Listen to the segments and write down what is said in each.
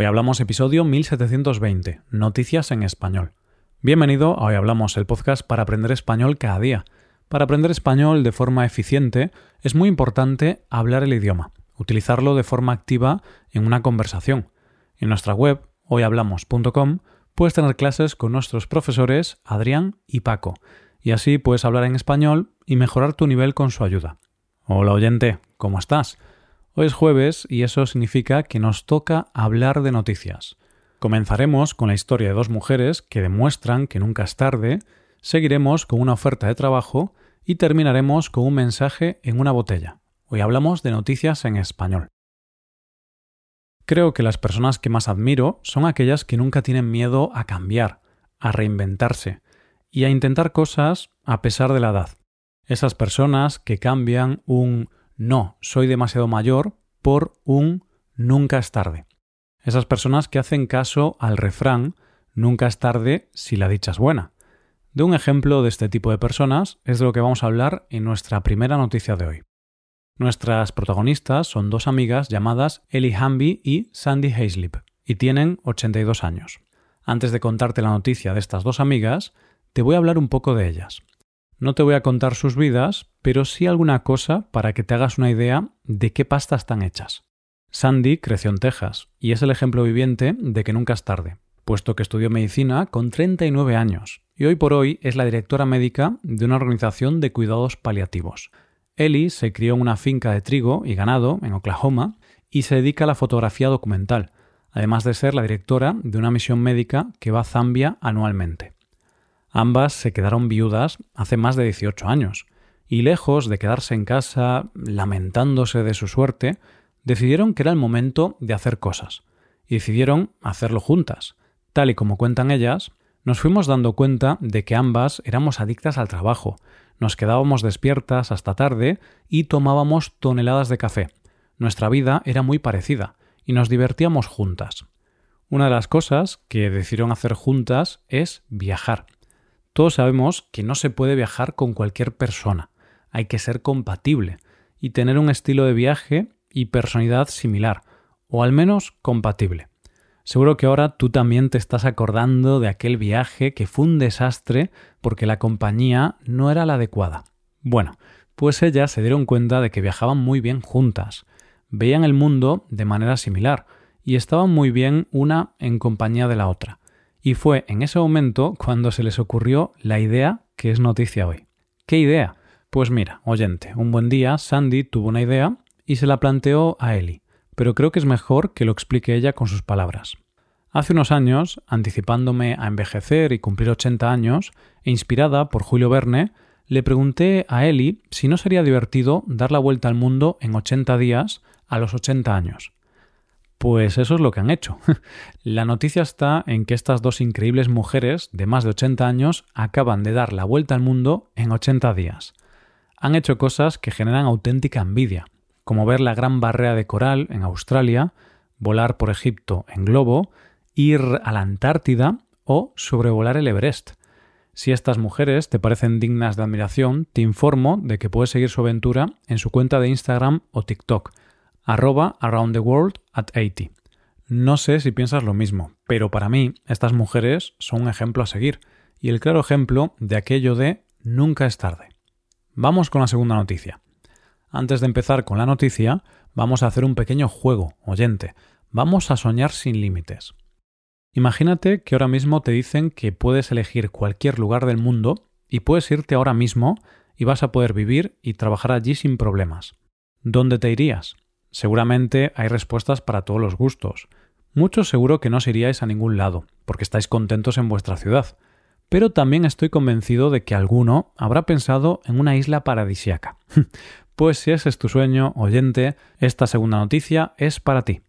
Hoy hablamos episodio 1720, Noticias en Español. Bienvenido a Hoy Hablamos, el podcast para aprender español cada día. Para aprender español de forma eficiente es muy importante hablar el idioma, utilizarlo de forma activa en una conversación. En nuestra web, hoyhablamos.com, puedes tener clases con nuestros profesores Adrián y Paco, y así puedes hablar en español y mejorar tu nivel con su ayuda. Hola oyente, ¿cómo estás? Hoy es jueves y eso significa que nos toca hablar de noticias. Comenzaremos con la historia de dos mujeres que demuestran que nunca es tarde, seguiremos con una oferta de trabajo y terminaremos con un mensaje en una botella. Hoy hablamos de noticias en español. Creo que las personas que más admiro son aquellas que nunca tienen miedo a cambiar, a reinventarse y a intentar cosas a pesar de la edad. Esas personas que cambian un no, soy demasiado mayor por un nunca es tarde. Esas personas que hacen caso al refrán nunca es tarde si la dicha es buena. De un ejemplo de este tipo de personas es de lo que vamos a hablar en nuestra primera noticia de hoy. Nuestras protagonistas son dos amigas llamadas Ellie Hamby y Sandy Hayslip, y tienen 82 años. Antes de contarte la noticia de estas dos amigas, te voy a hablar un poco de ellas. No te voy a contar sus vidas, pero sí alguna cosa para que te hagas una idea de qué pastas están hechas. Sandy creció en Texas y es el ejemplo viviente de que nunca es tarde, puesto que estudió medicina con 39 años y hoy por hoy es la directora médica de una organización de cuidados paliativos. Ellie se crió en una finca de trigo y ganado en Oklahoma y se dedica a la fotografía documental, además de ser la directora de una misión médica que va a Zambia anualmente. Ambas se quedaron viudas hace más de 18 años, y lejos de quedarse en casa lamentándose de su suerte, decidieron que era el momento de hacer cosas, y decidieron hacerlo juntas. Tal y como cuentan ellas, nos fuimos dando cuenta de que ambas éramos adictas al trabajo, nos quedábamos despiertas hasta tarde y tomábamos toneladas de café. Nuestra vida era muy parecida, y nos divertíamos juntas. Una de las cosas que decidieron hacer juntas es viajar. Todos sabemos que no se puede viajar con cualquier persona, hay que ser compatible y tener un estilo de viaje y personalidad similar, o al menos compatible. Seguro que ahora tú también te estás acordando de aquel viaje que fue un desastre porque la compañía no era la adecuada. Bueno, pues ellas se dieron cuenta de que viajaban muy bien juntas, veían el mundo de manera similar y estaban muy bien una en compañía de la otra. Y fue en ese momento cuando se les ocurrió la idea que es noticia hoy. ¿Qué idea? Pues mira, oyente, un buen día Sandy tuvo una idea y se la planteó a Ellie, pero creo que es mejor que lo explique ella con sus palabras. Hace unos años, anticipándome a envejecer y cumplir 80 años, e inspirada por Julio Verne, le pregunté a Ellie si no sería divertido dar la vuelta al mundo en 80 días a los 80 años. Pues eso es lo que han hecho. la noticia está en que estas dos increíbles mujeres de más de 80 años acaban de dar la vuelta al mundo en 80 días. Han hecho cosas que generan auténtica envidia, como ver la gran barrera de coral en Australia, volar por Egipto en globo, ir a la Antártida o sobrevolar el Everest. Si estas mujeres te parecen dignas de admiración, te informo de que puedes seguir su aventura en su cuenta de Instagram o TikTok arroba around the world at 80. No sé si piensas lo mismo, pero para mí estas mujeres son un ejemplo a seguir y el claro ejemplo de aquello de nunca es tarde. Vamos con la segunda noticia. Antes de empezar con la noticia, vamos a hacer un pequeño juego, oyente. Vamos a soñar sin límites. Imagínate que ahora mismo te dicen que puedes elegir cualquier lugar del mundo y puedes irte ahora mismo y vas a poder vivir y trabajar allí sin problemas. ¿Dónde te irías? Seguramente hay respuestas para todos los gustos. Muchos seguro que no os iríais a ningún lado, porque estáis contentos en vuestra ciudad. Pero también estoy convencido de que alguno habrá pensado en una isla paradisiaca. pues si ese es tu sueño, oyente, esta segunda noticia es para ti.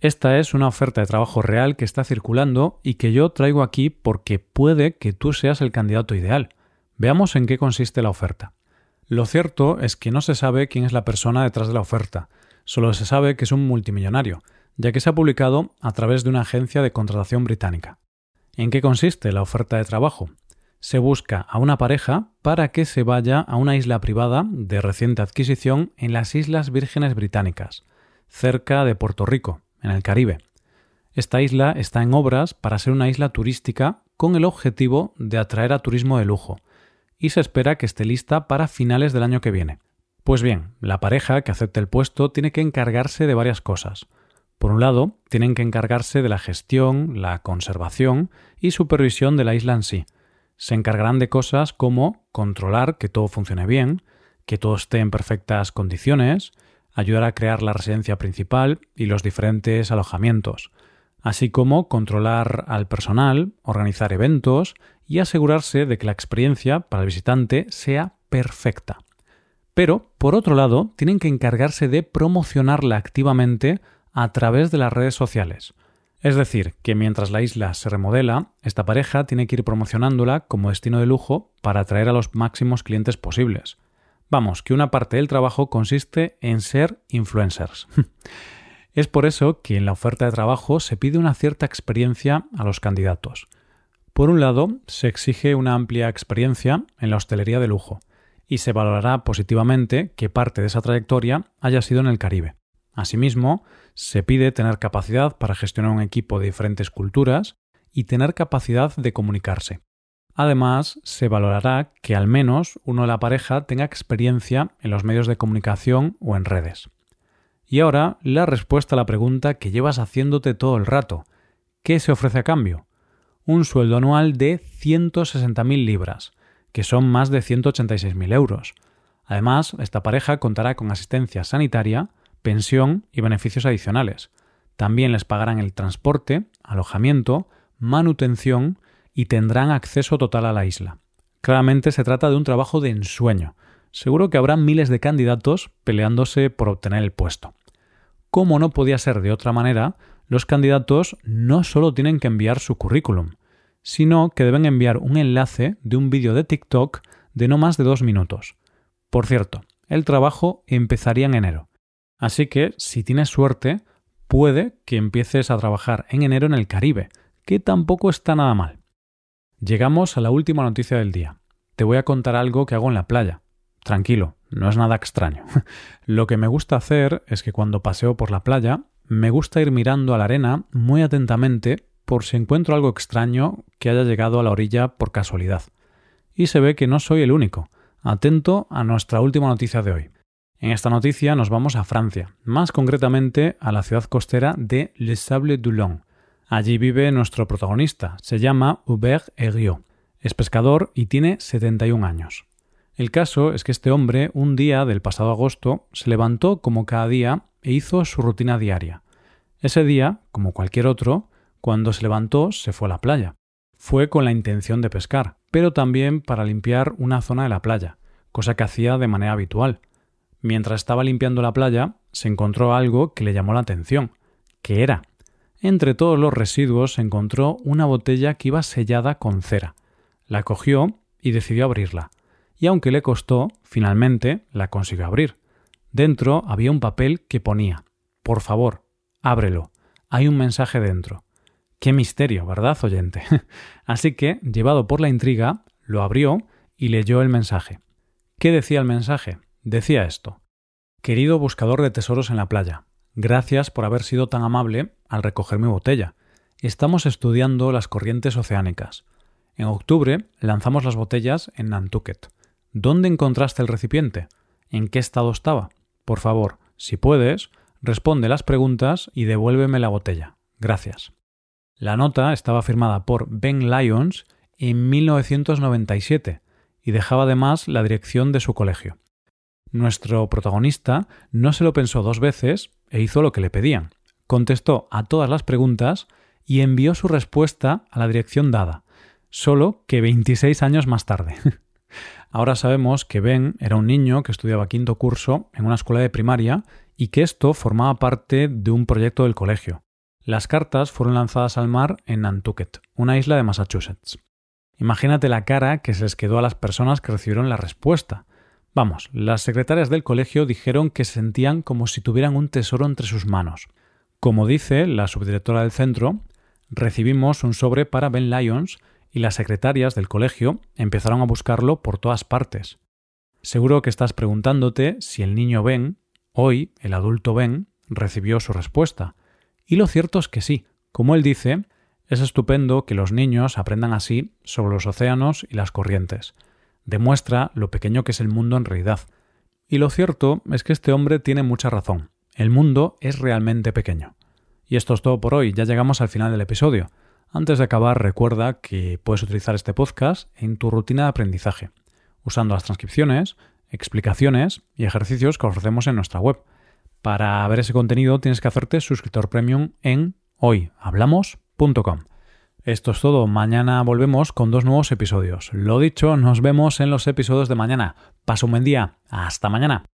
Esta es una oferta de trabajo real que está circulando y que yo traigo aquí porque puede que tú seas el candidato ideal. Veamos en qué consiste la oferta. Lo cierto es que no se sabe quién es la persona detrás de la oferta, Solo se sabe que es un multimillonario, ya que se ha publicado a través de una agencia de contratación británica. ¿En qué consiste la oferta de trabajo? Se busca a una pareja para que se vaya a una isla privada de reciente adquisición en las Islas Vírgenes Británicas, cerca de Puerto Rico, en el Caribe. Esta isla está en obras para ser una isla turística con el objetivo de atraer a turismo de lujo, y se espera que esté lista para finales del año que viene. Pues bien, la pareja que acepte el puesto tiene que encargarse de varias cosas. Por un lado, tienen que encargarse de la gestión, la conservación y supervisión de la isla en sí. Se encargarán de cosas como controlar que todo funcione bien, que todo esté en perfectas condiciones, ayudar a crear la residencia principal y los diferentes alojamientos, así como controlar al personal, organizar eventos y asegurarse de que la experiencia para el visitante sea perfecta. Pero, por otro lado, tienen que encargarse de promocionarla activamente a través de las redes sociales. Es decir, que mientras la isla se remodela, esta pareja tiene que ir promocionándola como destino de lujo para atraer a los máximos clientes posibles. Vamos, que una parte del trabajo consiste en ser influencers. es por eso que en la oferta de trabajo se pide una cierta experiencia a los candidatos. Por un lado, se exige una amplia experiencia en la hostelería de lujo, y se valorará positivamente que parte de esa trayectoria haya sido en el Caribe. Asimismo, se pide tener capacidad para gestionar un equipo de diferentes culturas y tener capacidad de comunicarse. Además, se valorará que al menos uno de la pareja tenga experiencia en los medios de comunicación o en redes. Y ahora la respuesta a la pregunta que llevas haciéndote todo el rato. ¿Qué se ofrece a cambio? Un sueldo anual de 160.000 libras, que son más de 186.000 euros. Además, esta pareja contará con asistencia sanitaria, pensión y beneficios adicionales. También les pagarán el transporte, alojamiento, manutención y tendrán acceso total a la isla. Claramente se trata de un trabajo de ensueño. Seguro que habrá miles de candidatos peleándose por obtener el puesto. Como no podía ser de otra manera, los candidatos no solo tienen que enviar su currículum, sino que deben enviar un enlace de un vídeo de TikTok de no más de dos minutos. Por cierto, el trabajo empezaría en enero. Así que, si tienes suerte, puede que empieces a trabajar en enero en el Caribe, que tampoco está nada mal. Llegamos a la última noticia del día. Te voy a contar algo que hago en la playa. Tranquilo, no es nada extraño. Lo que me gusta hacer es que cuando paseo por la playa, me gusta ir mirando a la arena muy atentamente por si encuentro algo extraño que haya llegado a la orilla por casualidad. Y se ve que no soy el único. Atento a nuestra última noticia de hoy. En esta noticia nos vamos a Francia, más concretamente a la ciudad costera de Les Sables d'Olonne. Allí vive nuestro protagonista, se llama Hubert Herriot. Es pescador y tiene 71 años. El caso es que este hombre, un día del pasado agosto, se levantó como cada día e hizo su rutina diaria. Ese día, como cualquier otro, cuando se levantó, se fue a la playa. Fue con la intención de pescar, pero también para limpiar una zona de la playa, cosa que hacía de manera habitual. Mientras estaba limpiando la playa, se encontró algo que le llamó la atención. ¿Qué era? Entre todos los residuos se encontró una botella que iba sellada con cera. La cogió y decidió abrirla. Y aunque le costó, finalmente la consiguió abrir. Dentro había un papel que ponía Por favor, ábrelo. Hay un mensaje dentro. Qué misterio, ¿verdad, oyente? Así que, llevado por la intriga, lo abrió y leyó el mensaje. ¿Qué decía el mensaje? Decía esto. Querido buscador de tesoros en la playa, gracias por haber sido tan amable al recoger mi botella. Estamos estudiando las corrientes oceánicas. En octubre lanzamos las botellas en Nantucket. ¿Dónde encontraste el recipiente? ¿En qué estado estaba? Por favor, si puedes, responde las preguntas y devuélveme la botella. Gracias. La nota estaba firmada por Ben Lyons en 1997 y dejaba además la dirección de su colegio. Nuestro protagonista no se lo pensó dos veces e hizo lo que le pedían. Contestó a todas las preguntas y envió su respuesta a la dirección dada, solo que 26 años más tarde. Ahora sabemos que Ben era un niño que estudiaba quinto curso en una escuela de primaria y que esto formaba parte de un proyecto del colegio. Las cartas fueron lanzadas al mar en Nantucket, una isla de Massachusetts. Imagínate la cara que se les quedó a las personas que recibieron la respuesta. Vamos, las secretarias del colegio dijeron que se sentían como si tuvieran un tesoro entre sus manos. Como dice la subdirectora del centro, recibimos un sobre para Ben Lyons y las secretarias del colegio empezaron a buscarlo por todas partes. Seguro que estás preguntándote si el niño Ben, hoy el adulto Ben, recibió su respuesta. Y lo cierto es que sí, Como él dice, es estupendo que los niños aprendan así sobre los océanos y las corrientes. Demuestra lo pequeño que es el mundo en realidad. Y lo cierto es que este hombre tiene mucha razón. El mundo es realmente pequeño. Y esto es todo por hoy, ya llegamos al final del episodio. Antes de acabar, recuerda que puedes utilizar este podcast en tu rutina de aprendizaje, usando las transcripciones, explicaciones y ejercicios que ofrecemos en nuestra web. Para ver ese contenido tienes que hacerte suscriptor premium en hoyhablamos.com. Esto es todo, mañana volvemos con dos nuevos episodios. Lo dicho, nos vemos en los episodios de mañana. Pasa un buen día, hasta mañana.